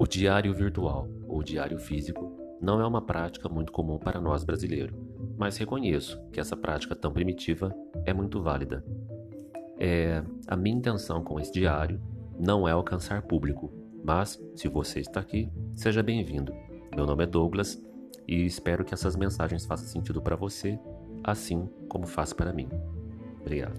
O diário virtual ou diário físico não é uma prática muito comum para nós brasileiros, mas reconheço que essa prática tão primitiva é muito válida. É, a minha intenção com esse diário não é alcançar público, mas se você está aqui, seja bem-vindo. Meu nome é Douglas e espero que essas mensagens façam sentido para você, assim como faz para mim. Obrigado.